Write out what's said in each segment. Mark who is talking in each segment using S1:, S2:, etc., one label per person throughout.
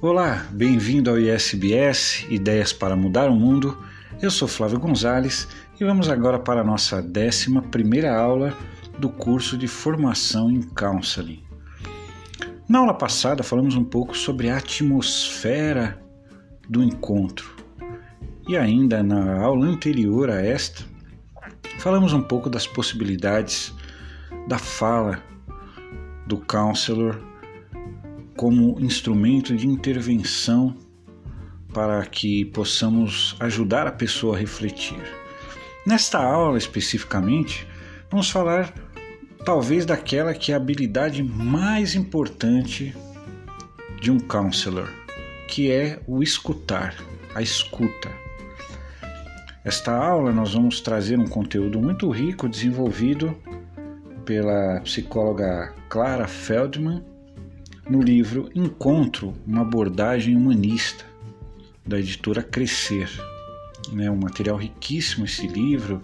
S1: Olá, bem-vindo ao ISBS Ideias para Mudar o Mundo. Eu sou Flávio Gonzalez e vamos agora para a nossa 11 primeira aula do curso de formação em counseling. Na aula passada falamos um pouco sobre a atmosfera do encontro. E ainda na aula anterior a esta, falamos um pouco das possibilidades da fala do counselor como instrumento de intervenção para que possamos ajudar a pessoa a refletir. Nesta aula especificamente, vamos falar talvez daquela que é a habilidade mais importante de um counselor, que é o escutar, a escuta. Esta aula nós vamos trazer um conteúdo muito rico desenvolvido pela psicóloga Clara Feldman no livro Encontro, uma abordagem humanista, da editora Crescer. Né, um material riquíssimo esse livro,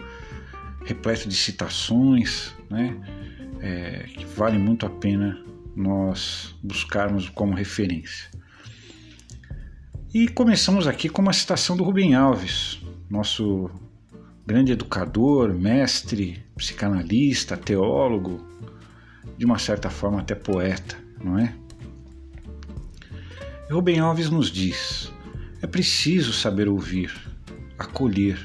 S1: repleto de citações, né, é, que vale muito a pena nós buscarmos como referência. E começamos aqui com uma citação do Rubem Alves, nosso grande educador, mestre, psicanalista, teólogo, de uma certa forma até poeta, não é? Rubem Alves nos diz: é preciso saber ouvir, acolher,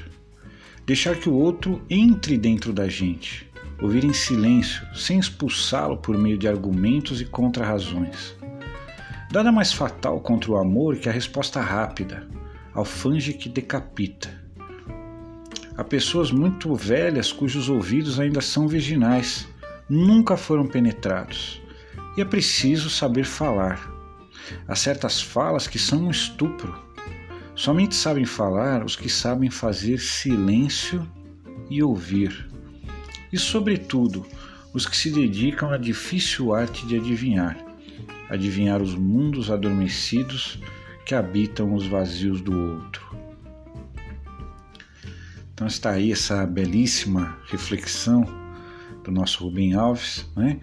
S1: deixar que o outro entre dentro da gente, ouvir em silêncio, sem expulsá-lo por meio de argumentos e contrarrazões. Nada mais fatal contra o amor que a resposta rápida, alfange que decapita. Há pessoas muito velhas cujos ouvidos ainda são virginais, nunca foram penetrados, e é preciso saber falar Há certas falas que são um estupro. Somente sabem falar os que sabem fazer silêncio e ouvir. E, sobretudo, os que se dedicam à difícil arte de adivinhar adivinhar os mundos adormecidos que habitam os vazios do outro. Então está aí essa belíssima reflexão do nosso Rubem Alves, né?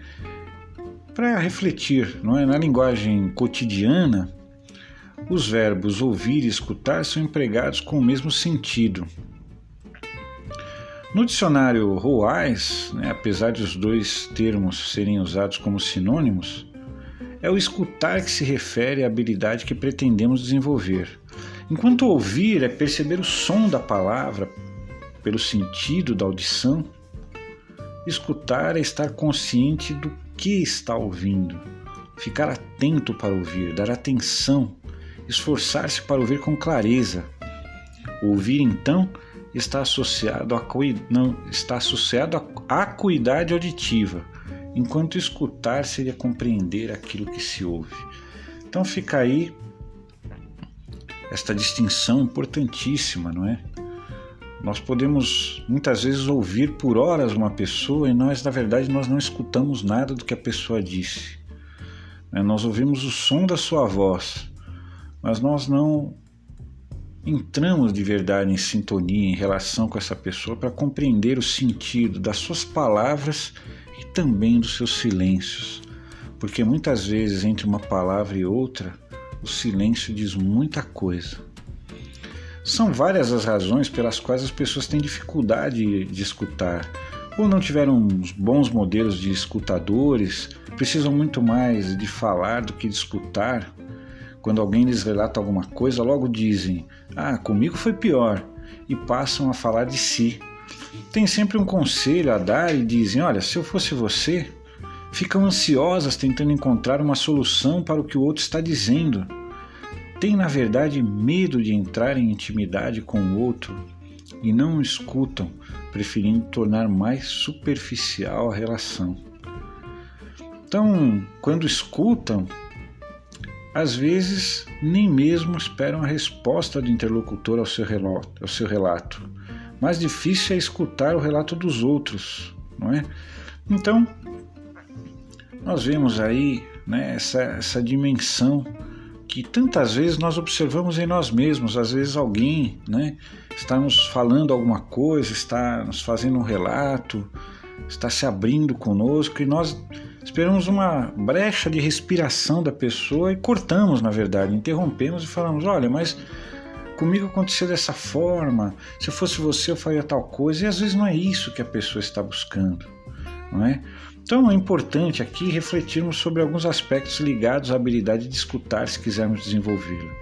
S1: Para refletir, não é? Na linguagem cotidiana, os verbos ouvir e escutar são empregados com o mesmo sentido. No dicionário Roais, né, apesar de os dois termos serem usados como sinônimos, é o escutar que se refere à habilidade que pretendemos desenvolver. Enquanto ouvir é perceber o som da palavra pelo sentido da audição, escutar é estar consciente do que está ouvindo, ficar atento para ouvir, dar atenção, esforçar-se para ouvir com clareza. Ouvir, então, está associado a não, está associado à acuidade auditiva, enquanto escutar seria compreender aquilo que se ouve. Então fica aí esta distinção importantíssima, não é? Nós podemos muitas vezes ouvir por horas uma pessoa e nós, na verdade, nós não escutamos nada do que a pessoa disse. Né? Nós ouvimos o som da sua voz, mas nós não entramos de verdade em sintonia em relação com essa pessoa para compreender o sentido das suas palavras e também dos seus silêncios. Porque muitas vezes entre uma palavra e outra, o silêncio diz muita coisa. São várias as razões pelas quais as pessoas têm dificuldade de escutar, ou não tiveram bons modelos de escutadores, precisam muito mais de falar do que de escutar. Quando alguém lhes relata alguma coisa, logo dizem: Ah, comigo foi pior, e passam a falar de si. Tem sempre um conselho a dar e dizem: Olha, se eu fosse você, ficam ansiosas tentando encontrar uma solução para o que o outro está dizendo têm na verdade medo de entrar em intimidade com o outro e não escutam, preferindo tornar mais superficial a relação. Então, quando escutam, às vezes nem mesmo esperam a resposta do interlocutor ao seu relato. Ao seu relato. Mais difícil é escutar o relato dos outros, não é? Então, nós vemos aí né, essa, essa dimensão que tantas vezes nós observamos em nós mesmos. Às vezes alguém né, está nos falando alguma coisa, está nos fazendo um relato, está se abrindo conosco e nós Esperamos uma brecha de respiração da pessoa e cortamos, na verdade, interrompemos e falamos: olha, mas comigo aconteceu dessa forma, se fosse você eu faria tal coisa, e às vezes não é isso que a pessoa está buscando, não é? Então é importante aqui refletirmos sobre alguns aspectos ligados à habilidade de escutar se quisermos desenvolvê-la.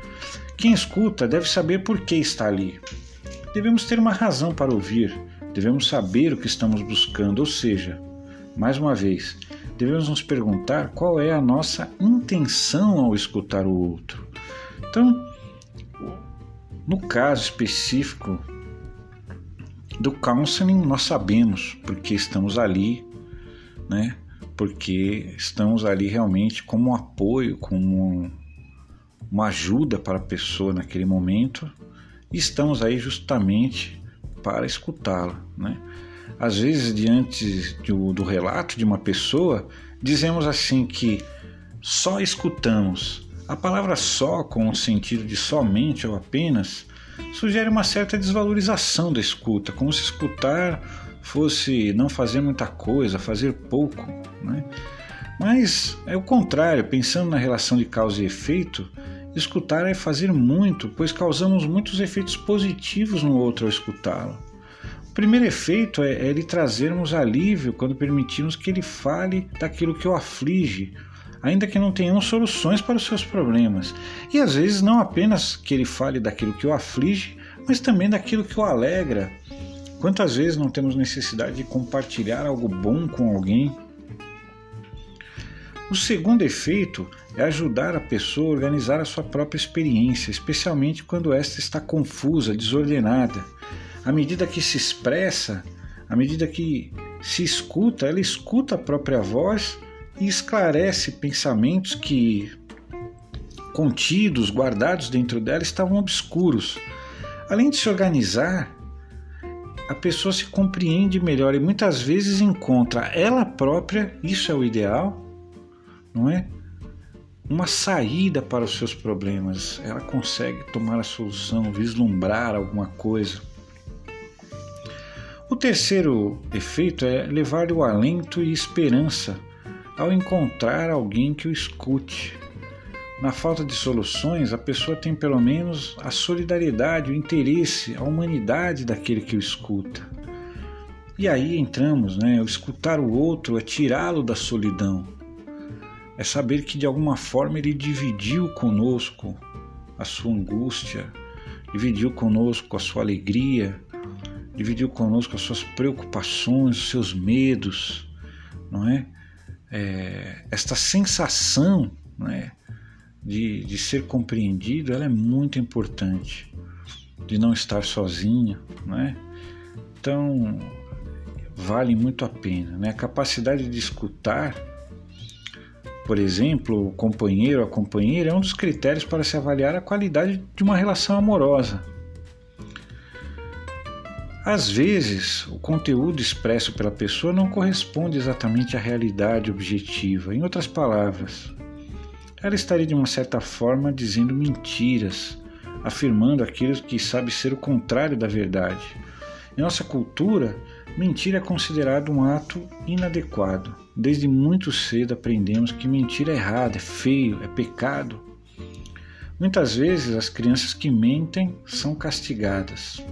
S1: Quem escuta deve saber por que está ali. Devemos ter uma razão para ouvir, devemos saber o que estamos buscando, ou seja, mais uma vez, devemos nos perguntar qual é a nossa intenção ao escutar o outro. Então, no caso específico do counseling, nós sabemos porque estamos ali né? Porque estamos ali realmente como um apoio, como uma ajuda para a pessoa naquele momento e estamos aí justamente para escutá-la, né? Às vezes, diante do, do relato de uma pessoa, dizemos assim que só escutamos. A palavra só, com o sentido de somente ou apenas, sugere uma certa desvalorização da escuta, como se escutar fosse não fazer muita coisa, fazer pouco. Né? Mas é o contrário, pensando na relação de causa e efeito, escutar é fazer muito, pois causamos muitos efeitos positivos no outro ao escutá-lo. O primeiro efeito é, é lhe trazermos alívio quando permitimos que ele fale daquilo que o aflige, ainda que não tenhamos soluções para os seus problemas. E às vezes não apenas que ele fale daquilo que o aflige, mas também daquilo que o alegra Quantas vezes não temos necessidade de compartilhar algo bom com alguém? O segundo efeito é ajudar a pessoa a organizar a sua própria experiência, especialmente quando esta está confusa, desordenada. À medida que se expressa, à medida que se escuta, ela escuta a própria voz e esclarece pensamentos que, contidos, guardados dentro dela, estavam obscuros. Além de se organizar, a pessoa se compreende melhor e muitas vezes encontra ela própria, isso é o ideal, não é? Uma saída para os seus problemas. Ela consegue tomar a solução, vislumbrar alguma coisa. O terceiro efeito é levar o alento e esperança ao encontrar alguém que o escute. Na falta de soluções, a pessoa tem pelo menos a solidariedade, o interesse, a humanidade daquele que o escuta. E aí entramos, né? O escutar o outro é tirá-lo da solidão. É saber que de alguma forma ele dividiu conosco a sua angústia, dividiu conosco a sua alegria, dividiu conosco as suas preocupações, os seus medos, não é? é esta sensação, não é? De, de ser compreendido, ela é muito importante, de não estar sozinha, né? Então, vale muito a pena, né? A capacidade de escutar, por exemplo, o companheiro ou a companheira é um dos critérios para se avaliar a qualidade de uma relação amorosa. Às vezes, o conteúdo expresso pela pessoa não corresponde exatamente à realidade objetiva. Em outras palavras, ela estaria de uma certa forma dizendo mentiras, afirmando aquilo que sabe ser o contrário da verdade. Em nossa cultura, mentir é considerado um ato inadequado. Desde muito cedo aprendemos que mentir é errado, é feio, é pecado. Muitas vezes as crianças que mentem são castigadas.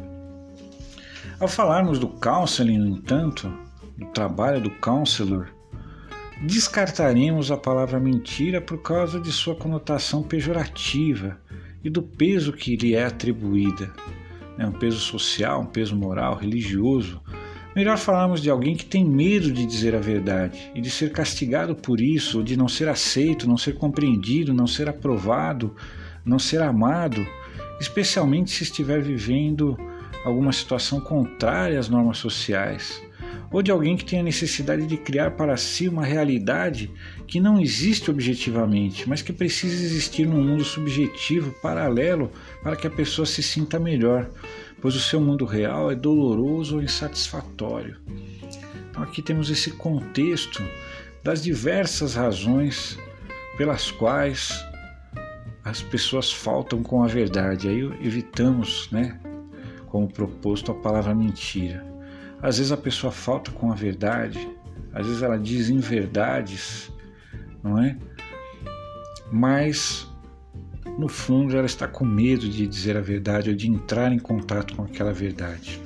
S1: Ao falarmos do counseling, no entanto, do trabalho do counselor, descartaremos a palavra mentira por causa de sua conotação pejorativa e do peso que lhe é atribuída. É um peso social, um peso moral, religioso. Melhor falarmos de alguém que tem medo de dizer a verdade e de ser castigado por isso, de não ser aceito, não ser compreendido, não ser aprovado, não ser amado, especialmente se estiver vivendo alguma situação contrária às normas sociais ou de alguém que tenha necessidade de criar para si uma realidade que não existe objetivamente, mas que precisa existir num mundo subjetivo, paralelo, para que a pessoa se sinta melhor, pois o seu mundo real é doloroso ou insatisfatório. Então aqui temos esse contexto das diversas razões pelas quais as pessoas faltam com a verdade. Aí evitamos, né, como proposto, a palavra mentira. Às vezes a pessoa falta com a verdade, às vezes ela diz inverdades, não é? Mas no fundo ela está com medo de dizer a verdade ou de entrar em contato com aquela verdade.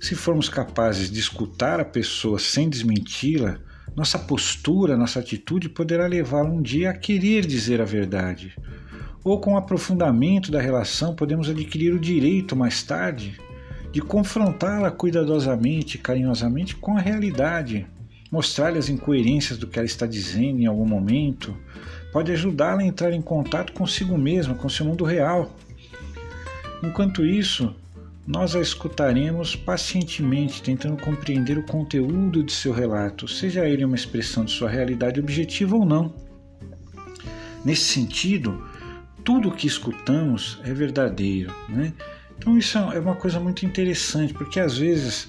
S1: Se formos capazes de escutar a pessoa sem desmenti-la, nossa postura, nossa atitude poderá levá-la um dia a querer dizer a verdade. Ou com o aprofundamento da relação, podemos adquirir o direito mais tarde de confrontá-la cuidadosamente, carinhosamente com a realidade, mostrar-lhe as incoerências do que ela está dizendo em algum momento, pode ajudá-la a entrar em contato consigo mesma, com seu mundo real. Enquanto isso, nós a escutaremos pacientemente, tentando compreender o conteúdo de seu relato, seja ele uma expressão de sua realidade objetiva ou não. Nesse sentido, tudo o que escutamos é verdadeiro. Né? Então, isso é uma coisa muito interessante, porque às vezes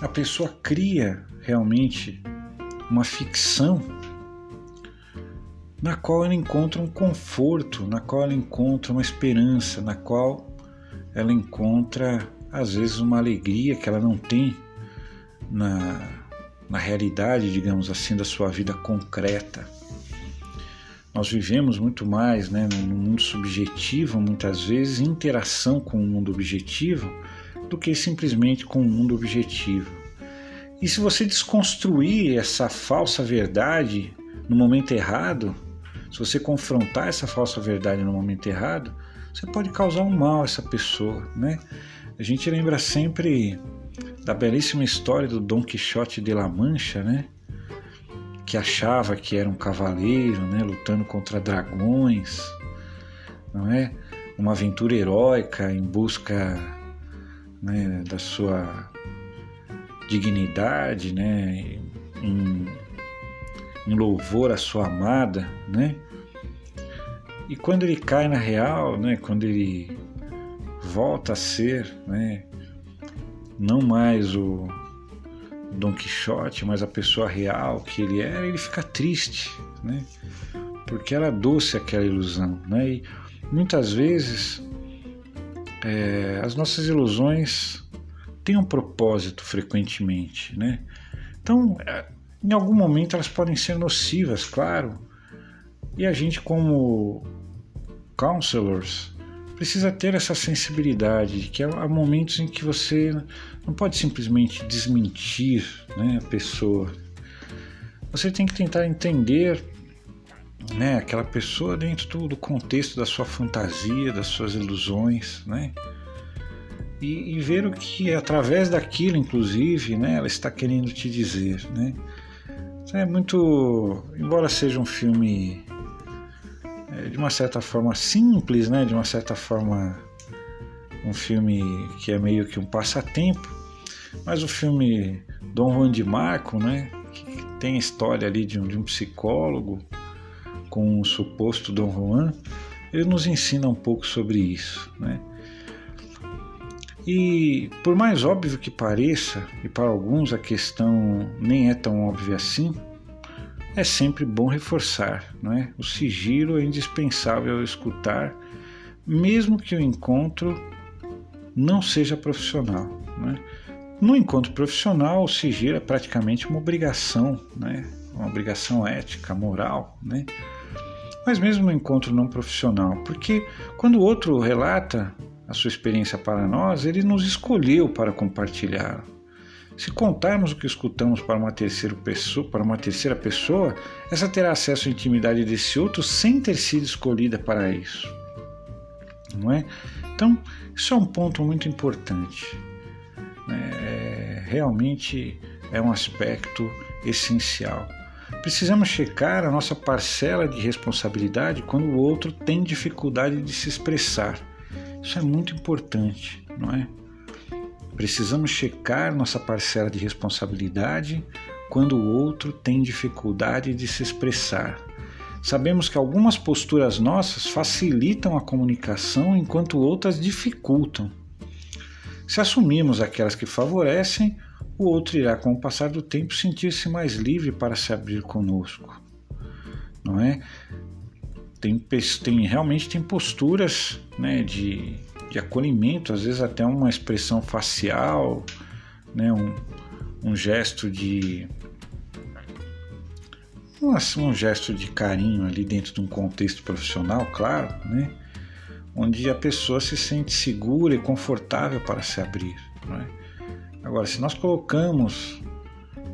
S1: a pessoa cria realmente uma ficção na qual ela encontra um conforto, na qual ela encontra uma esperança, na qual ela encontra às vezes uma alegria que ela não tem na, na realidade, digamos assim, da sua vida concreta. Nós vivemos muito mais né, no mundo subjetivo, muitas vezes, em interação com o mundo objetivo, do que simplesmente com o mundo objetivo. E se você desconstruir essa falsa verdade no momento errado, se você confrontar essa falsa verdade no momento errado, você pode causar um mal a essa pessoa, né? A gente lembra sempre da belíssima história do Dom Quixote de La Mancha, né? Que achava que era um cavaleiro, né? Lutando contra dragões, não é? Uma aventura heróica em busca né, da sua dignidade, né? Em, em louvor à sua amada, né? E quando ele cai na real, né, quando ele volta a ser, né, não mais o Dom Quixote, mas a pessoa real que ele era, ele fica triste, né? Porque era doce aquela ilusão, né? E muitas vezes é, as nossas ilusões têm um propósito frequentemente, né? Então, é, em algum momento elas podem ser nocivas, claro. E a gente como counselors precisa ter essa sensibilidade de que há momentos em que você não pode simplesmente desmentir né, a pessoa. Você tem que tentar entender né, aquela pessoa dentro do, do contexto da sua fantasia, das suas ilusões, né? E, e, ver o que através daquilo, inclusive, né, ela está querendo te dizer, né? É muito, embora seja um filme é, de uma certa forma simples, né? De uma certa forma um filme que é meio que um passatempo, mas o filme Dom Juan de Marco, né? Que tem a história ali de um, de um psicólogo com o suposto Dom Juan, ele nos ensina um pouco sobre isso, né? E por mais óbvio que pareça, e para alguns a questão nem é tão óbvia assim, é sempre bom reforçar, não é? O sigilo é indispensável ao escutar, mesmo que o encontro não seja profissional, não é? No encontro profissional, o sigilo é praticamente uma obrigação, né? Uma obrigação ética, moral, né? Mas mesmo no encontro não profissional, porque quando o outro relata a sua experiência para nós, ele nos escolheu para compartilhar. Se contarmos o que escutamos para uma terceira pessoa, para uma terceira pessoa, essa terá acesso à intimidade desse outro sem ter sido escolhida para isso. Não é? Então, isso é um ponto muito importante. É, realmente é um aspecto essencial. Precisamos checar a nossa parcela de responsabilidade quando o outro tem dificuldade de se expressar. Isso é muito importante, não é? Precisamos checar nossa parcela de responsabilidade quando o outro tem dificuldade de se expressar. Sabemos que algumas posturas nossas facilitam a comunicação enquanto outras dificultam. Se assumirmos aquelas que favorecem, o outro irá, com o passar do tempo, sentir-se mais livre para se abrir conosco. Não é? Tem, tem realmente tem posturas né, de de acolhimento, às vezes até uma expressão facial, né, um, um gesto de um, gesto de carinho ali dentro de um contexto profissional, claro, né? onde a pessoa se sente segura e confortável para se abrir. É? Agora, se nós colocamos,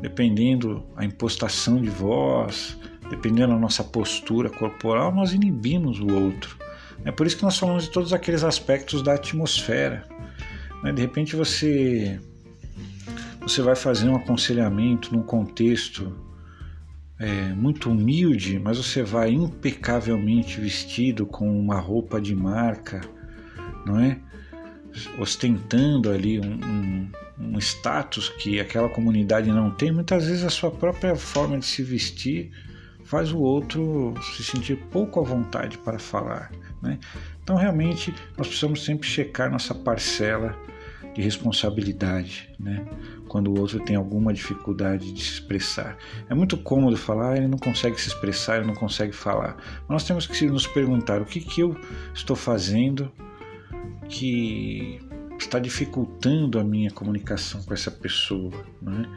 S1: dependendo a impostação de voz, dependendo da nossa postura corporal, nós inibimos o outro. É por isso que nós falamos de todos aqueles aspectos da atmosfera. Né? De repente você você vai fazer um aconselhamento num contexto é, muito humilde, mas você vai impecavelmente vestido com uma roupa de marca, não é? Ostentando ali um, um, um status que aquela comunidade não tem, muitas vezes a sua própria forma de se vestir faz o outro se sentir pouco à vontade para falar. Né? Então, realmente, nós precisamos sempre checar nossa parcela de responsabilidade, né? quando o outro tem alguma dificuldade de se expressar. É muito cômodo falar, ele não consegue se expressar, ele não consegue falar. Mas nós temos que nos perguntar o que, que eu estou fazendo que está dificultando a minha comunicação com essa pessoa. Né?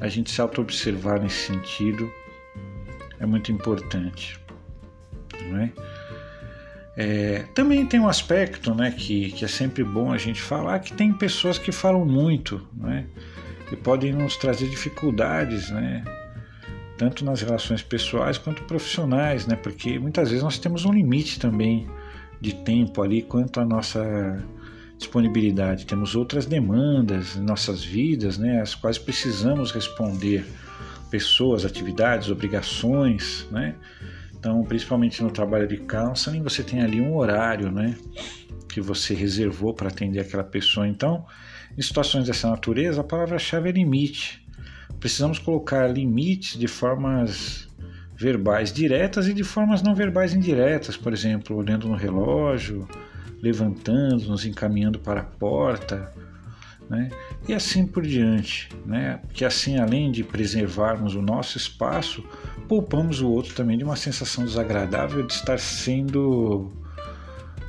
S1: A gente se auto-observar nesse sentido é muito importante. Não é? É, também tem um aspecto né, que, que é sempre bom a gente falar, que tem pessoas que falam muito, né, e podem nos trazer dificuldades, né, tanto nas relações pessoais quanto profissionais, né, porque muitas vezes nós temos um limite também de tempo ali quanto à nossa disponibilidade. Temos outras demandas em nossas vidas, né, as quais precisamos responder, pessoas, atividades, obrigações, né, então, principalmente no trabalho de counseling, você tem ali um horário, né, que você reservou para atender aquela pessoa. Então, em situações dessa natureza, a palavra-chave é limite. Precisamos colocar limites de formas verbais diretas e de formas não verbais indiretas, por exemplo, olhando no relógio, levantando, nos encaminhando para a porta, né? e assim por diante. Né? Que assim, além de preservarmos o nosso espaço, poupamos o outro também de uma sensação desagradável de estar sendo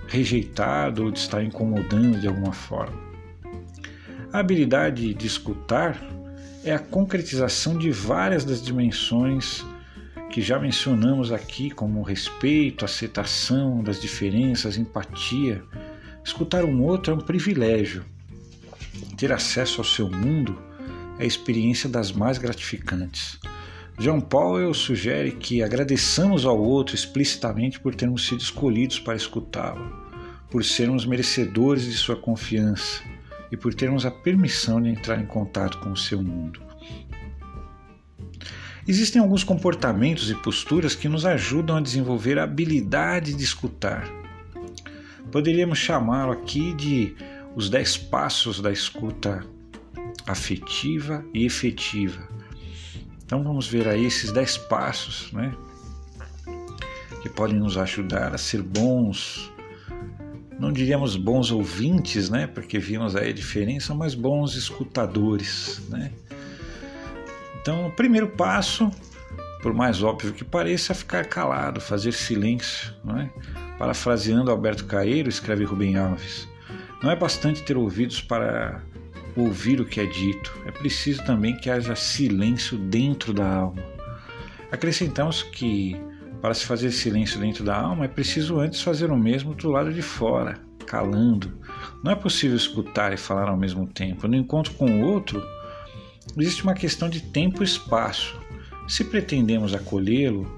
S1: rejeitado ou de estar incomodando de alguma forma. A habilidade de escutar é a concretização de várias das dimensões que já mencionamos aqui, como respeito, aceitação das diferenças, empatia. Escutar um outro é um privilégio ter acesso ao seu mundo é a experiência das mais gratificantes. John Powell sugere que agradeçamos ao outro explicitamente por termos sido escolhidos para escutá-lo, por sermos merecedores de sua confiança e por termos a permissão de entrar em contato com o seu mundo. Existem alguns comportamentos e posturas que nos ajudam a desenvolver a habilidade de escutar. Poderíamos chamá-lo aqui de os dez passos da escuta afetiva e efetiva. Então vamos ver aí esses dez passos, né? Que podem nos ajudar a ser bons, não diríamos bons ouvintes, né? Porque vimos aí a diferença, mas bons escutadores, né? Então, o primeiro passo, por mais óbvio que pareça, é ficar calado, fazer silêncio, não é? Parafraseando Alberto Caeiro, escreve Rubem Alves. Não é bastante ter ouvidos para ouvir o que é dito, é preciso também que haja silêncio dentro da alma. Acrescentamos que, para se fazer silêncio dentro da alma, é preciso antes fazer o mesmo do lado de fora, calando. Não é possível escutar e falar ao mesmo tempo. No encontro com o outro, existe uma questão de tempo e espaço. Se pretendemos acolhê-lo,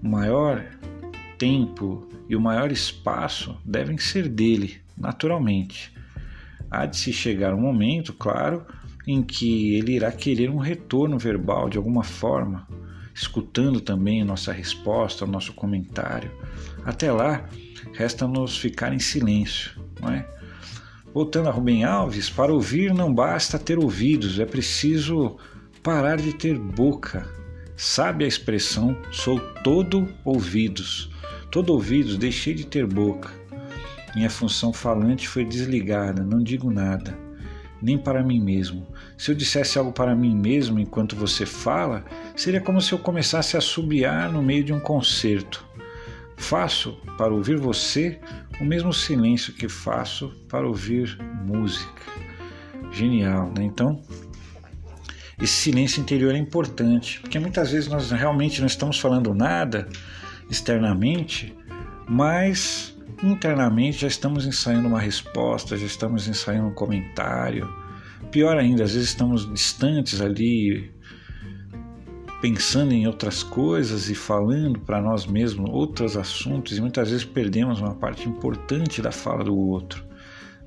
S1: o maior tempo e o maior espaço devem ser dele, naturalmente. Há de se chegar um momento, claro, em que ele irá querer um retorno verbal de alguma forma, escutando também nossa resposta, nosso comentário. Até lá, resta-nos ficar em silêncio, não é? Voltando a Rubem Alves, para ouvir não basta ter ouvidos, é preciso parar de ter boca. Sabe a expressão sou todo ouvidos. Todo ouvidos, deixei de ter boca. Minha função falante foi desligada, não digo nada, nem para mim mesmo. Se eu dissesse algo para mim mesmo enquanto você fala, seria como se eu começasse a subiar no meio de um concerto. Faço para ouvir você o mesmo silêncio que faço para ouvir música. Genial, né? Então, esse silêncio interior é importante, porque muitas vezes nós realmente não estamos falando nada externamente, mas internamente já estamos ensaiando uma resposta, já estamos ensaiando um comentário. Pior ainda, às vezes estamos distantes ali, pensando em outras coisas e falando para nós mesmos outros assuntos, e muitas vezes perdemos uma parte importante da fala do outro.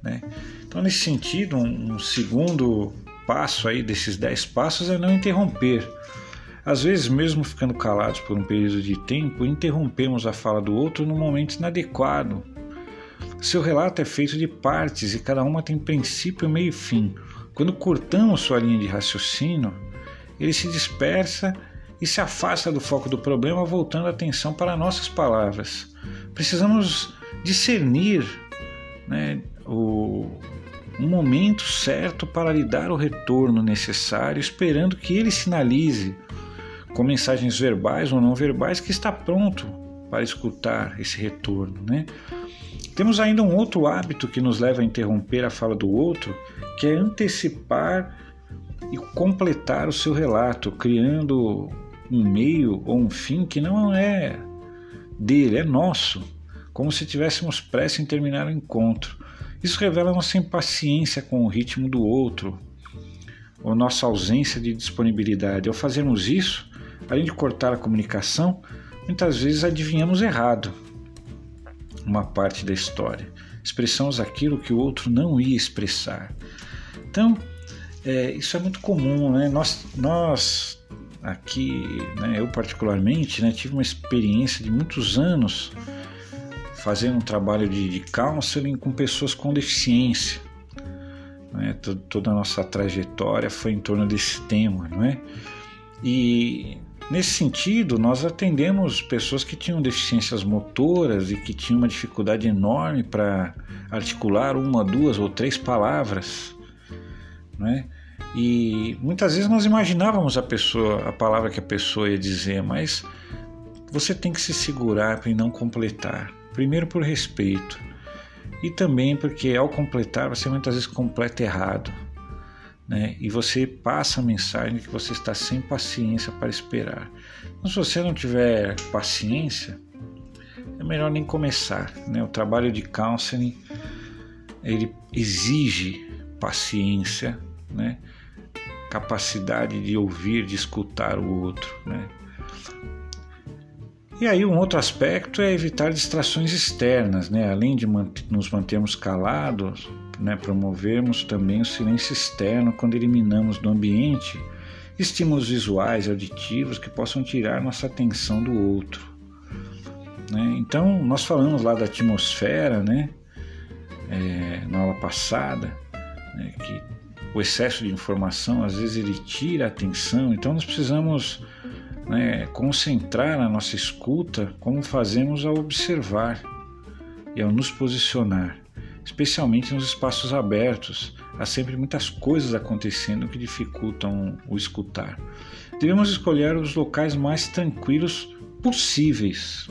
S1: Né? Então, nesse sentido, um, um segundo passo aí desses dez passos é não interromper. Às vezes, mesmo ficando calados por um período de tempo, interrompemos a fala do outro no momento inadequado. Seu relato é feito de partes e cada uma tem princípio, meio e fim. Quando cortamos sua linha de raciocínio, ele se dispersa e se afasta do foco do problema, voltando a atenção para nossas palavras. Precisamos discernir né, o, um momento certo para lhe dar o retorno necessário, esperando que ele sinalize com mensagens verbais ou não verbais que está pronto para escutar esse retorno, né? Temos ainda um outro hábito que nos leva a interromper a fala do outro, que é antecipar e completar o seu relato, criando um meio ou um fim que não é dele, é nosso, como se tivéssemos pressa em terminar o encontro. Isso revela nossa impaciência com o ritmo do outro, ou nossa ausência de disponibilidade. Ao fazermos isso, além de cortar a comunicação, muitas vezes adivinhamos errado uma parte da história. Expressamos aquilo que o outro não ia expressar. Então, é, isso é muito comum, né? Nós, nós aqui, né, eu particularmente, né, tive uma experiência de muitos anos fazendo um trabalho de, de counseling com pessoas com deficiência. Né? Toda a nossa trajetória foi em torno desse tema, não é? E nesse sentido, nós atendemos pessoas que tinham deficiências motoras e que tinham uma dificuldade enorme para articular uma, duas ou três palavras, não é? E muitas vezes nós imaginávamos a pessoa, a palavra que a pessoa ia dizer, mas você tem que se segurar para não completar. Primeiro por respeito e também porque ao completar você muitas vezes completa errado, né? E você passa a mensagem que você está sem paciência para esperar. Então, se você não tiver paciência, é melhor nem começar, né? O trabalho de counseling ele exige paciência, né? Capacidade de ouvir, de escutar o outro, né? E aí um outro aspecto é evitar distrações externas, né? além de nos mantermos calados, né? promovermos também o silêncio externo quando eliminamos do ambiente estímulos visuais auditivos que possam tirar nossa atenção do outro. Né? Então, nós falamos lá da atmosfera, né? É, na aula passada, né? que o excesso de informação às vezes ele tira a atenção, então nós precisamos né, concentrar a nossa escuta como fazemos ao observar e ao nos posicionar, especialmente nos espaços abertos. Há sempre muitas coisas acontecendo que dificultam o escutar. Devemos escolher os locais mais tranquilos possíveis,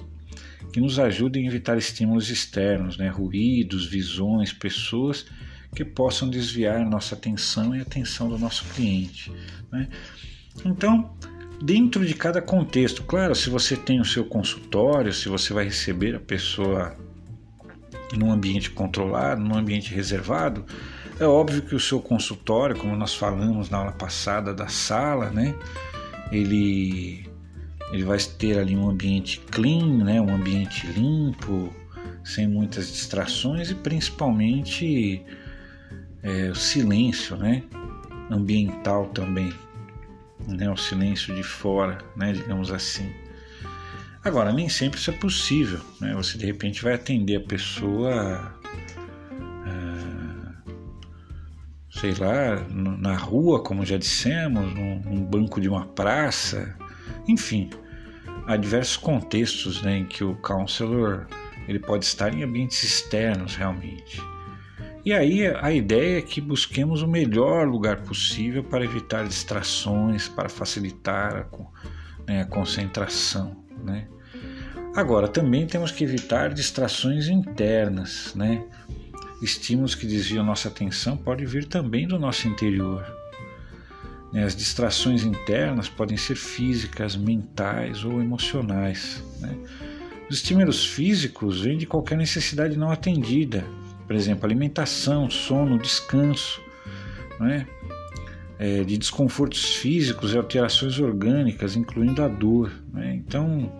S1: que nos ajudem a evitar estímulos externos, né, ruídos, visões, pessoas que possam desviar nossa atenção e a atenção do nosso cliente. Né? Então, dentro de cada contexto. Claro, se você tem o seu consultório, se você vai receber a pessoa num ambiente controlado, num ambiente reservado, é óbvio que o seu consultório, como nós falamos na aula passada da sala, né, ele ele vai ter ali um ambiente clean, né, um ambiente limpo, sem muitas distrações e principalmente é, o silêncio, né, ambiental também né, o silêncio de fora, né, digamos assim. Agora, nem sempre isso é possível. Né? Você de repente vai atender a pessoa, é, sei lá, na rua, como já dissemos, num, num, banco de uma praça, enfim, há diversos contextos né, em que o counselor ele pode estar em ambientes externos realmente. E aí a ideia é que busquemos o melhor lugar possível para evitar distrações, para facilitar a, né, a concentração. Né? Agora, também temos que evitar distrações internas. Né? Estímulos que desviam nossa atenção podem vir também do nosso interior. Né? As distrações internas podem ser físicas, mentais ou emocionais. Né? Os estímulos físicos vêm de qualquer necessidade não atendida, por exemplo, alimentação, sono, descanso, né? É, de desconfortos físicos e alterações orgânicas, incluindo a dor. Né? Então,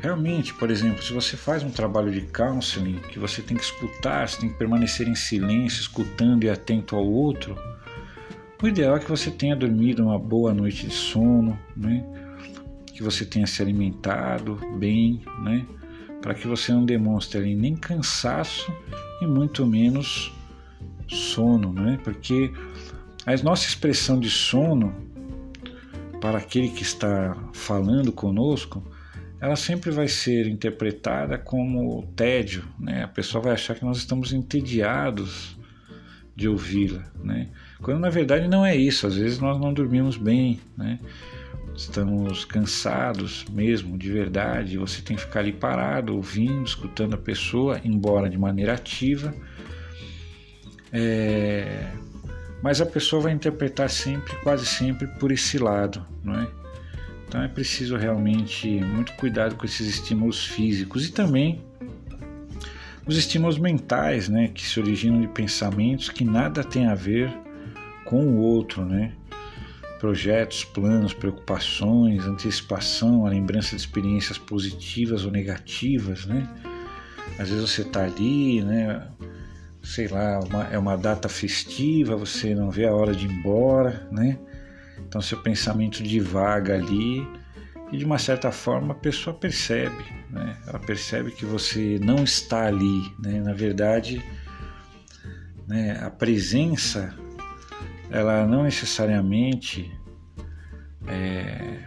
S1: realmente, por exemplo, se você faz um trabalho de counseling, que você tem que escutar, você tem que permanecer em silêncio, escutando e atento ao outro, o ideal é que você tenha dormido uma boa noite de sono, né? que você tenha se alimentado bem, né? para que você não demonstre nem cansaço e muito menos sono, né? Porque a nossa expressão de sono para aquele que está falando conosco, ela sempre vai ser interpretada como tédio, né? A pessoa vai achar que nós estamos entediados de ouvi-la, né? Quando na verdade não é isso, às vezes nós não dormimos bem, né? Estamos cansados mesmo, de verdade. Você tem que ficar ali parado, ouvindo, escutando a pessoa, embora de maneira ativa. É... Mas a pessoa vai interpretar sempre, quase sempre, por esse lado, não é? Então é preciso realmente muito cuidado com esses estímulos físicos e também os estímulos mentais, né, que se originam de pensamentos que nada tem a ver com o outro, né? projetos, planos, preocupações, antecipação, a lembrança de experiências positivas ou negativas, né? Às vezes você está ali, né? Sei lá, uma, é uma data festiva, você não vê a hora de ir embora, né? Então seu pensamento divaga ali e de uma certa forma a pessoa percebe, né? Ela percebe que você não está ali, né? Na verdade, né? A presença ela não necessariamente é,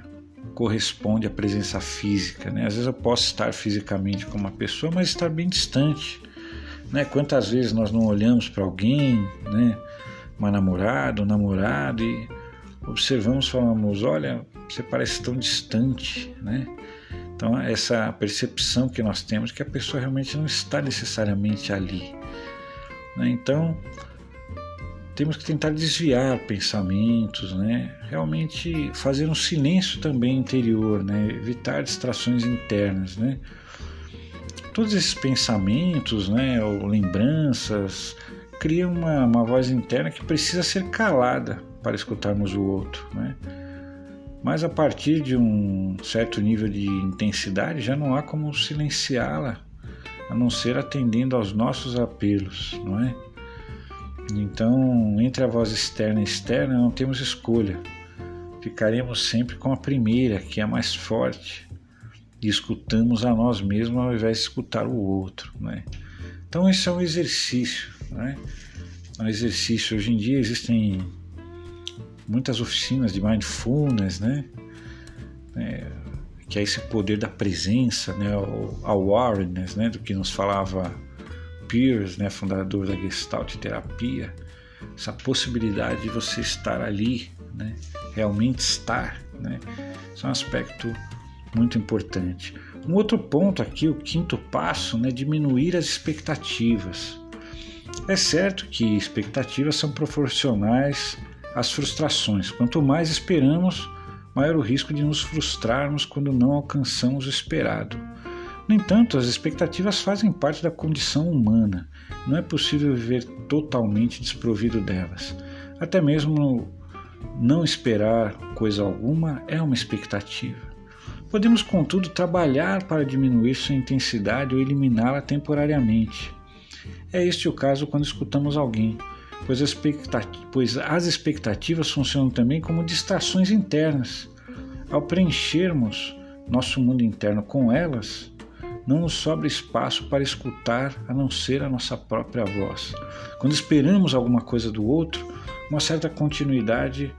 S1: corresponde à presença física. Né? Às vezes eu posso estar fisicamente com uma pessoa, mas estar bem distante. Né? Quantas vezes nós não olhamos para alguém, né? uma namorada, um namorado, e observamos, falamos: olha, você parece tão distante. Né? Então, essa percepção que nós temos que a pessoa realmente não está necessariamente ali. Né? Então, temos que tentar desviar pensamentos, né? Realmente fazer um silêncio também interior, né? Evitar distrações internas, né? Todos esses pensamentos, né, ou lembranças, criam uma, uma voz interna que precisa ser calada para escutarmos o outro, né? Mas a partir de um certo nível de intensidade já não há como silenciá-la, a não ser atendendo aos nossos apelos, não é? Então, entre a voz externa e externa, não temos escolha. Ficaremos sempre com a primeira, que é mais forte, escutamos a nós mesmos ao invés de escutar o outro. Né? Então, isso é um exercício. Né? É um exercício. Hoje em dia existem muitas oficinas de mindfulness, né? É, que é esse poder da presença, né? o awareness, né? do que nos falava Pierce, né, fundador da Gestalt Terapia, essa possibilidade de você estar ali, né, realmente estar, né, isso é um aspecto muito importante. Um outro ponto aqui, o quinto passo, né, diminuir as expectativas. É certo que expectativas são proporcionais às frustrações. Quanto mais esperamos, maior o risco de nos frustrarmos quando não alcançamos o esperado. No entanto, as expectativas fazem parte da condição humana. Não é possível viver totalmente desprovido delas. Até mesmo não esperar coisa alguma é uma expectativa. Podemos, contudo, trabalhar para diminuir sua intensidade ou eliminá-la temporariamente. É este o caso quando escutamos alguém, pois, pois as expectativas funcionam também como distrações internas. Ao preenchermos nosso mundo interno com elas, não nos sobra espaço para escutar a não ser a nossa própria voz. Quando esperamos alguma coisa do outro, uma certa continuidade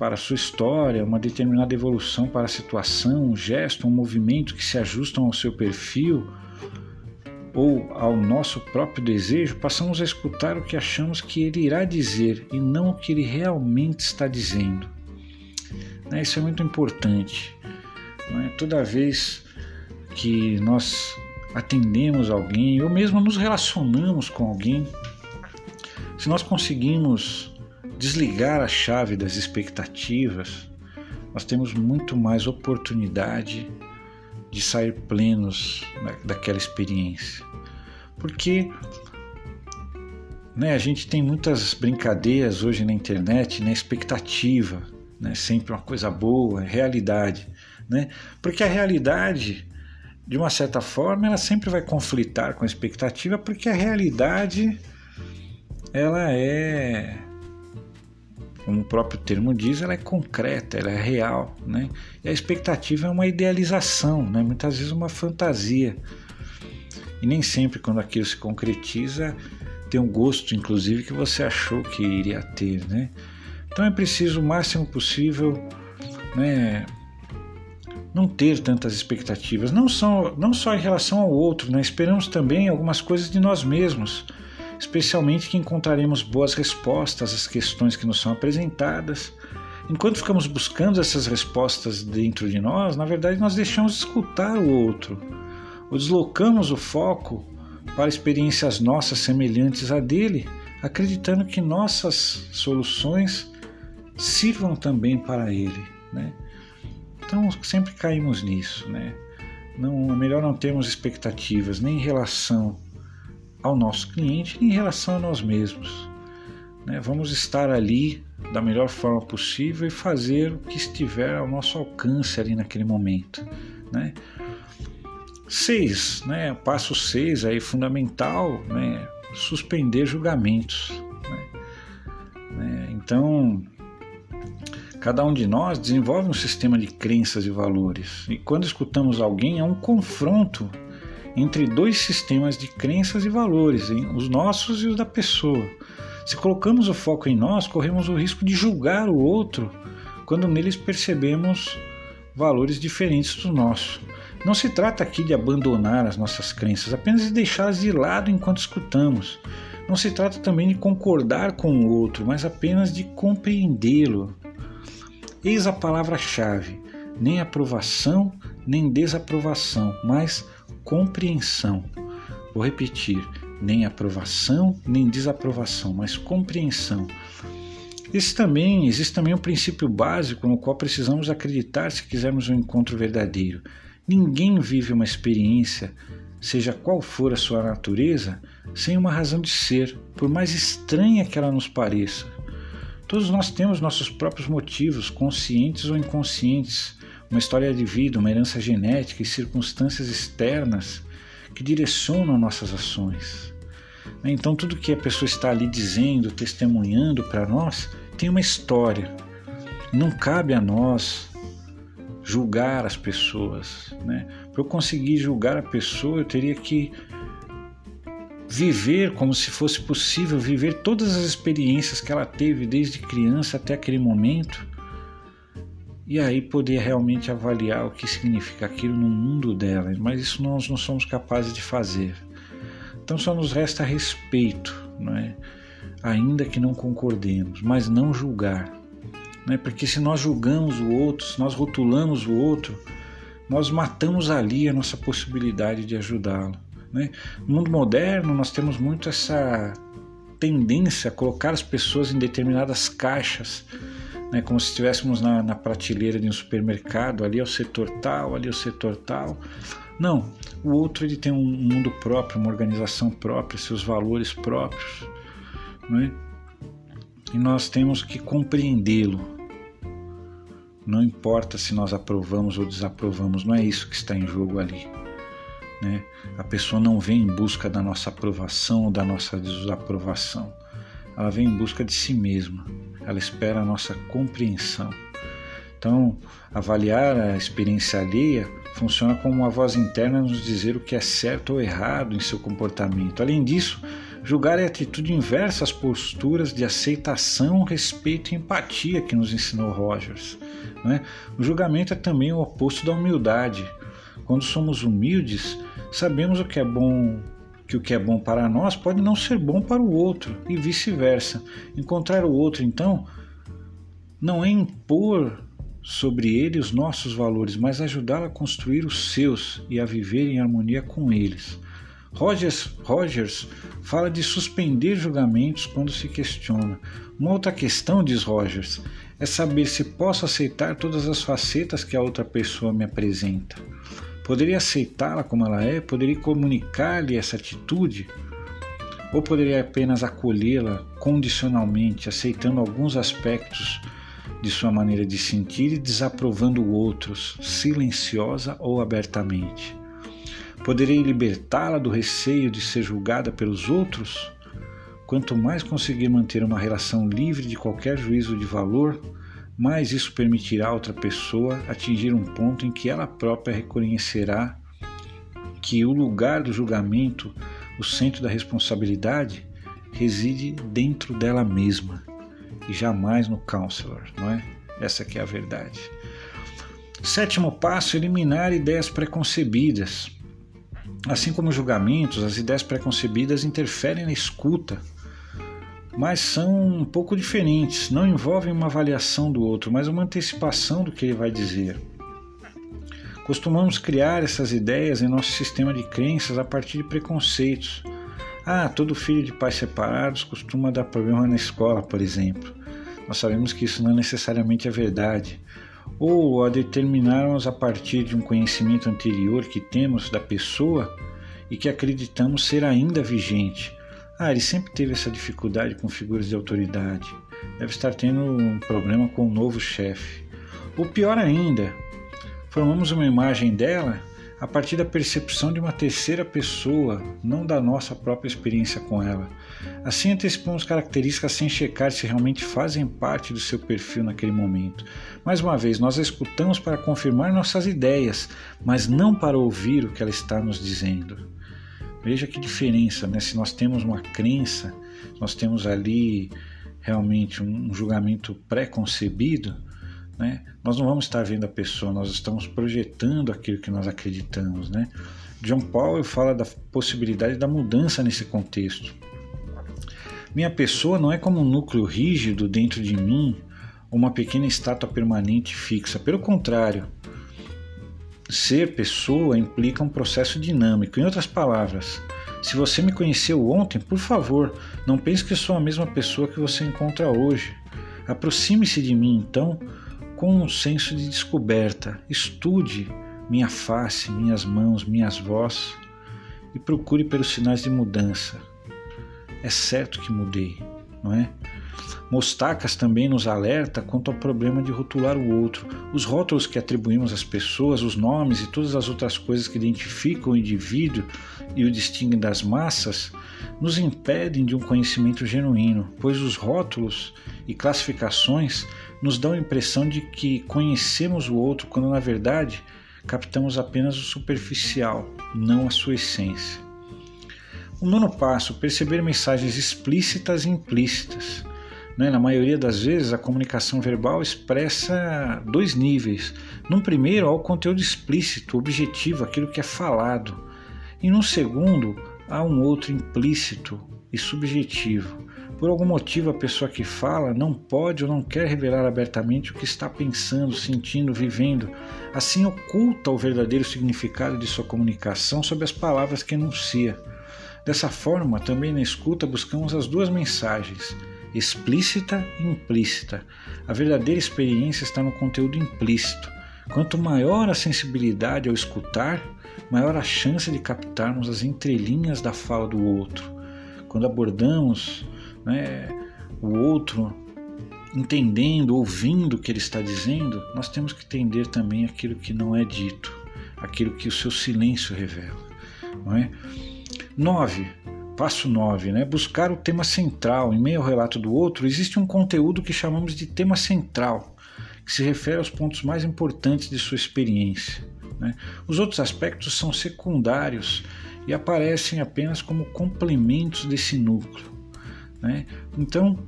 S1: para a sua história, uma determinada evolução para a situação, um gesto, um movimento que se ajustam ao seu perfil ou ao nosso próprio desejo, passamos a escutar o que achamos que ele irá dizer e não o que ele realmente está dizendo. Né, isso é muito importante. É? Toda vez que nós atendemos alguém ou mesmo nos relacionamos com alguém, se nós conseguimos desligar a chave das expectativas, nós temos muito mais oportunidade de sair plenos daquela experiência. Porque né, a gente tem muitas brincadeiras hoje na internet, né, expectativa, né, sempre uma coisa boa, realidade. Né? Porque a realidade, de uma certa forma, ela sempre vai conflitar com a expectativa, porque a realidade ela é como o próprio termo diz, ela é concreta, ela é real, né? E a expectativa é uma idealização, né? Muitas vezes uma fantasia. E nem sempre quando aquilo se concretiza tem um gosto, inclusive, que você achou que iria ter, né? Então é preciso o máximo possível, né? Não ter tantas expectativas, não só, não só em relação ao outro, né? Esperamos também algumas coisas de nós mesmos especialmente que encontraremos boas respostas às questões que nos são apresentadas. Enquanto ficamos buscando essas respostas dentro de nós, na verdade nós deixamos de escutar o outro, ou deslocamos o foco para experiências nossas semelhantes à dele, acreditando que nossas soluções sirvam também para ele. Né? Então sempre caímos nisso. Né? Não, é melhor não termos expectativas nem em relação ao nosso cliente em relação a nós mesmos. Né? Vamos estar ali da melhor forma possível e fazer o que estiver ao nosso alcance ali naquele momento. Né? Seis, né? passo seis aí fundamental, né? suspender julgamentos. Né? né? Então, cada um de nós desenvolve um sistema de crenças e valores. E quando escutamos alguém, é um confronto entre dois sistemas de crenças e valores, os nossos e os da pessoa. Se colocamos o foco em nós, corremos o risco de julgar o outro quando neles percebemos valores diferentes do nosso. Não se trata aqui de abandonar as nossas crenças, apenas de deixá-las de lado enquanto escutamos. Não se trata também de concordar com o outro, mas apenas de compreendê-lo. Eis a palavra-chave: nem aprovação, nem desaprovação, mas compreensão. Vou repetir: nem aprovação, nem desaprovação, mas compreensão. Esse também, existe também um princípio básico no qual precisamos acreditar se quisermos um encontro verdadeiro. Ninguém vive uma experiência, seja qual for a sua natureza, sem uma razão de ser, por mais estranha que ela nos pareça. Todos nós temos nossos próprios motivos, conscientes ou inconscientes, uma história de vida, uma herança genética e circunstâncias externas que direcionam nossas ações. Então, tudo que a pessoa está ali dizendo, testemunhando para nós, tem uma história. Não cabe a nós julgar as pessoas. Né? Para eu conseguir julgar a pessoa, eu teria que viver como se fosse possível, viver todas as experiências que ela teve desde criança até aquele momento e aí poder realmente avaliar o que significa aquilo no mundo dela, mas isso nós não somos capazes de fazer. Então só nos resta respeito, não é? ainda que não concordemos, mas não julgar. Né? Porque se nós julgamos o outro, se nós rotulamos o outro, nós matamos ali a nossa possibilidade de ajudá-lo. Né? No mundo moderno, nós temos muito essa tendência a colocar as pessoas em determinadas caixas né, como se estivéssemos na, na prateleira de um supermercado, ali é o setor tal, ali é o setor tal. Não, o outro ele tem um mundo próprio, uma organização própria, seus valores próprios, né? e nós temos que compreendê-lo. Não importa se nós aprovamos ou desaprovamos, não é isso que está em jogo ali. Né? A pessoa não vem em busca da nossa aprovação ou da nossa desaprovação, ela vem em busca de si mesma ela espera a nossa compreensão. Então, avaliar a experiência alheia funciona como uma voz interna nos dizer o que é certo ou errado em seu comportamento. Além disso, julgar é atitude inversa às posturas de aceitação, respeito e empatia que nos ensinou Rogers. Né? O julgamento é também o oposto da humildade. Quando somos humildes, sabemos o que é bom que o que é bom para nós pode não ser bom para o outro e vice-versa. Encontrar o outro, então, não é impor sobre ele os nossos valores, mas ajudá-lo a construir os seus e a viver em harmonia com eles. Rogers, Rogers fala de suspender julgamentos quando se questiona. Uma outra questão, diz Rogers, é saber se posso aceitar todas as facetas que a outra pessoa me apresenta. Poderia aceitá-la como ela é? Poderia comunicar-lhe essa atitude? Ou poderia apenas acolhê-la condicionalmente, aceitando alguns aspectos de sua maneira de sentir e desaprovando outros, silenciosa ou abertamente? Poderei libertá-la do receio de ser julgada pelos outros? Quanto mais conseguir manter uma relação livre de qualquer juízo de valor, mais isso permitirá a outra pessoa atingir um ponto em que ela própria reconhecerá que o lugar do julgamento, o centro da responsabilidade, reside dentro dela mesma e jamais no counselor, não é? Essa que é a verdade. Sétimo passo: eliminar ideias preconcebidas. Assim como julgamentos, as ideias preconcebidas interferem na escuta mas são um pouco diferentes, não envolvem uma avaliação do outro, mas uma antecipação do que ele vai dizer. Costumamos criar essas ideias em nosso sistema de crenças a partir de preconceitos. Ah, todo filho de pais separados costuma dar problema na escola, por exemplo. Nós sabemos que isso não é necessariamente a verdade. Ou a determinarmos a partir de um conhecimento anterior que temos da pessoa e que acreditamos ser ainda vigente ah, ele sempre teve essa dificuldade com figuras de autoridade. Deve estar tendo um problema com o novo chefe. Ou pior ainda, formamos uma imagem dela a partir da percepção de uma terceira pessoa, não da nossa própria experiência com ela. Assim antecipamos características sem checar se realmente fazem parte do seu perfil naquele momento. Mais uma vez, nós a escutamos para confirmar nossas ideias, mas não para ouvir o que ela está nos dizendo. Veja que diferença, né? Se nós temos uma crença, nós temos ali realmente um julgamento pré-concebido, né? Nós não vamos estar vendo a pessoa, nós estamos projetando aquilo que nós acreditamos, né? John Paul fala da possibilidade da mudança nesse contexto. Minha pessoa não é como um núcleo rígido dentro de mim, uma pequena estátua permanente fixa. Pelo contrário, Ser pessoa implica um processo dinâmico. Em outras palavras, se você me conheceu ontem, por favor, não pense que sou a mesma pessoa que você encontra hoje. Aproxime-se de mim, então, com um senso de descoberta. Estude minha face, minhas mãos, minhas vozes e procure pelos sinais de mudança. É certo que mudei, não é? Mostacas também nos alerta quanto ao problema de rotular o outro. Os rótulos que atribuímos às pessoas, os nomes e todas as outras coisas que identificam o indivíduo e o distinguem das massas, nos impedem de um conhecimento genuíno, pois os rótulos e classificações nos dão a impressão de que conhecemos o outro quando na verdade captamos apenas o superficial, não a sua essência. O nono passo, perceber mensagens explícitas e implícitas. Né? Na maioria das vezes, a comunicação verbal expressa dois níveis. Num primeiro, há o conteúdo explícito, objetivo, aquilo que é falado. E no segundo, há um outro implícito e subjetivo. Por algum motivo, a pessoa que fala não pode ou não quer revelar abertamente o que está pensando, sentindo, vivendo. Assim, oculta o verdadeiro significado de sua comunicação sob as palavras que enuncia. Dessa forma, também na escuta buscamos as duas mensagens explícita e implícita. A verdadeira experiência está no conteúdo implícito. Quanto maior a sensibilidade ao escutar, maior a chance de captarmos as entrelinhas da fala do outro. Quando abordamos né, o outro, entendendo, ouvindo o que ele está dizendo, nós temos que entender também aquilo que não é dito, aquilo que o seu silêncio revela. É? 9. Passo 9, né? buscar o tema central. Em meio ao relato do outro, existe um conteúdo que chamamos de tema central, que se refere aos pontos mais importantes de sua experiência. Né? Os outros aspectos são secundários e aparecem apenas como complementos desse núcleo. Né? Então,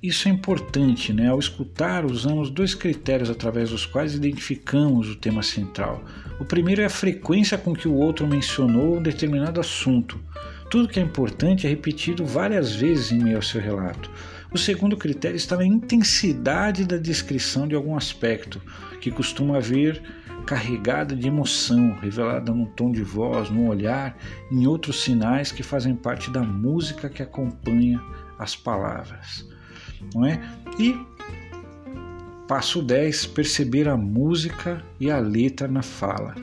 S1: isso é importante, né? Ao escutar, usamos dois critérios através dos quais identificamos o tema central. O primeiro é a frequência com que o outro mencionou um determinado assunto. Tudo que é importante é repetido várias vezes em meio ao seu relato. O segundo critério está na intensidade da descrição de algum aspecto, que costuma haver carregada de emoção, revelada num tom de voz, num olhar, em outros sinais que fazem parte da música que acompanha as palavras. Não é? E passo 10, perceber a música e a letra na fala.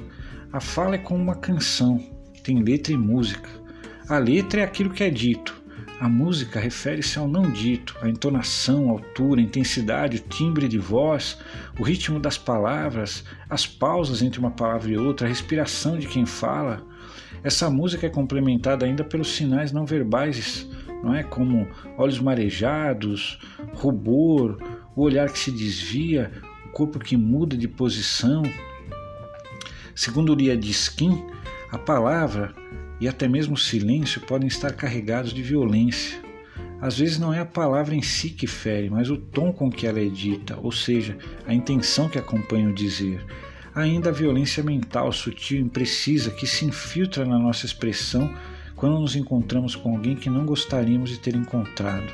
S1: A fala é como uma canção, tem letra e música. A letra é aquilo que é dito, a música refere-se ao não dito, a entonação, altura, intensidade, o timbre de voz, o ritmo das palavras, as pausas entre uma palavra e outra, a respiração de quem fala. Essa música é complementada ainda pelos sinais não verbais, não é? Como olhos marejados, rubor, o olhar que se desvia, o corpo que muda de posição. Segundo Uriah de Skin, a palavra e até mesmo o silêncio podem estar carregados de violência. Às vezes não é a palavra em si que fere, mas o tom com que ela é dita, ou seja, a intenção que acompanha o dizer. Ainda a violência mental sutil e imprecisa que se infiltra na nossa expressão quando nos encontramos com alguém que não gostaríamos de ter encontrado.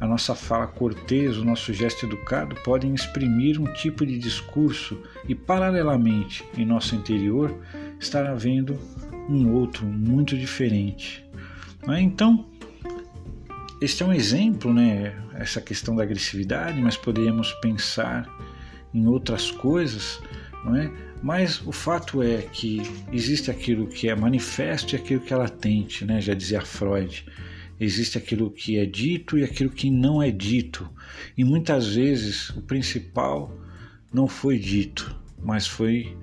S1: A nossa fala cortês, o nosso gesto educado podem exprimir um tipo de discurso e, paralelamente, em nosso interior, estar havendo um outro muito diferente. Né? Então, este é um exemplo, né? essa questão da agressividade, mas poderíamos pensar em outras coisas, não é? Mas o fato é que existe aquilo que é manifesto e aquilo que é latente, né? Já dizia Freud. Existe aquilo que é dito e aquilo que não é dito. E muitas vezes o principal não foi dito, mas foi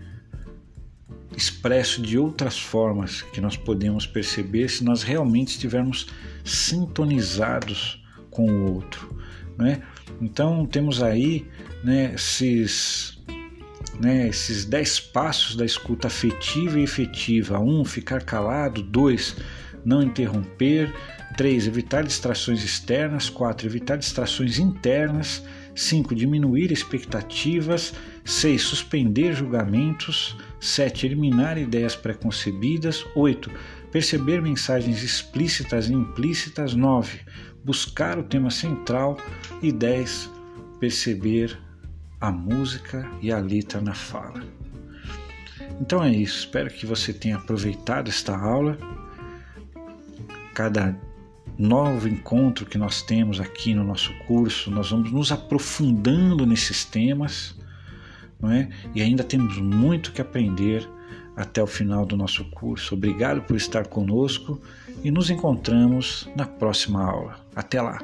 S1: expresso de outras formas que nós podemos perceber se nós realmente estivermos sintonizados com o outro. Né? Então temos aí né, esses, né, esses dez passos da escuta afetiva e efetiva. Um, ficar calado. Dois, não interromper. Três, evitar distrações externas. Quatro, evitar distrações internas. 5. Diminuir expectativas. 6. Suspender julgamentos. 7. Eliminar ideias preconcebidas. 8. Perceber mensagens explícitas e implícitas. 9. Buscar o tema central. E 10. Perceber a música e a letra na fala. Então é isso. Espero que você tenha aproveitado esta aula. Cada novo encontro que nós temos aqui no nosso curso, nós vamos nos aprofundando nesses temas, não é? E ainda temos muito que aprender até o final do nosso curso. Obrigado por estar conosco e nos encontramos na próxima aula. Até lá!